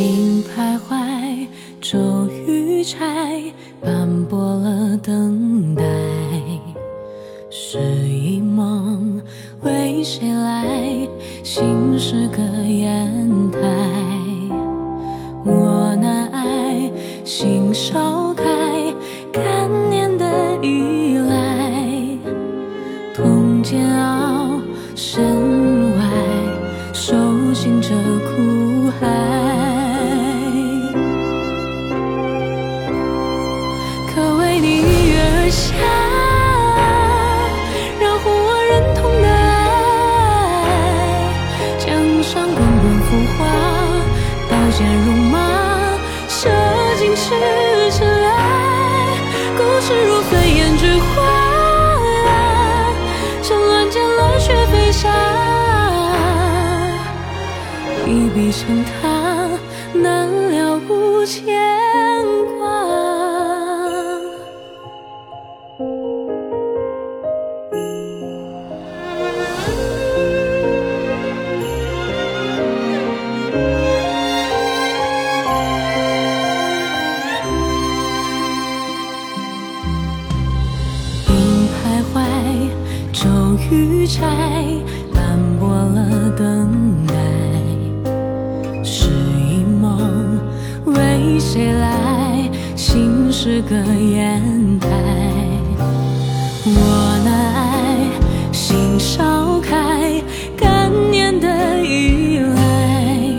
心徘徊，骤雨拆，斑驳了等待。是一梦，为谁来？心是个砚台，我难爱心烧。是尘埃故事，如飞燕之花，沉沦间乱雪飞沙，一笔成他。手玉拆，斑驳了等待，是一梦，为谁来？心事搁砚台，我难爱心烧开，感念的依赖，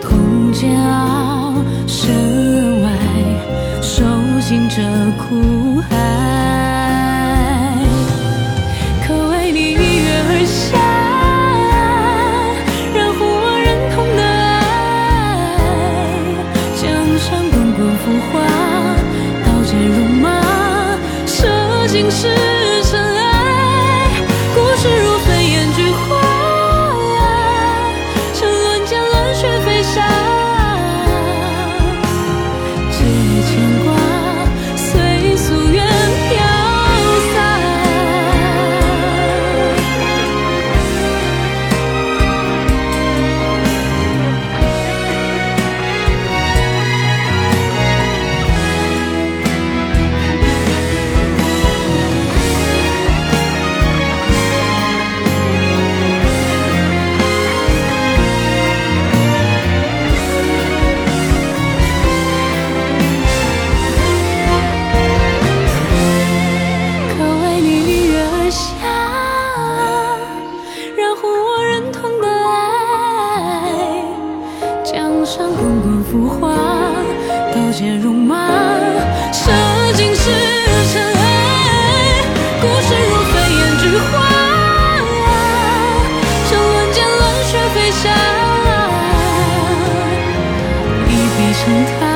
同煎熬身外，受尽这苦海。心事。心跳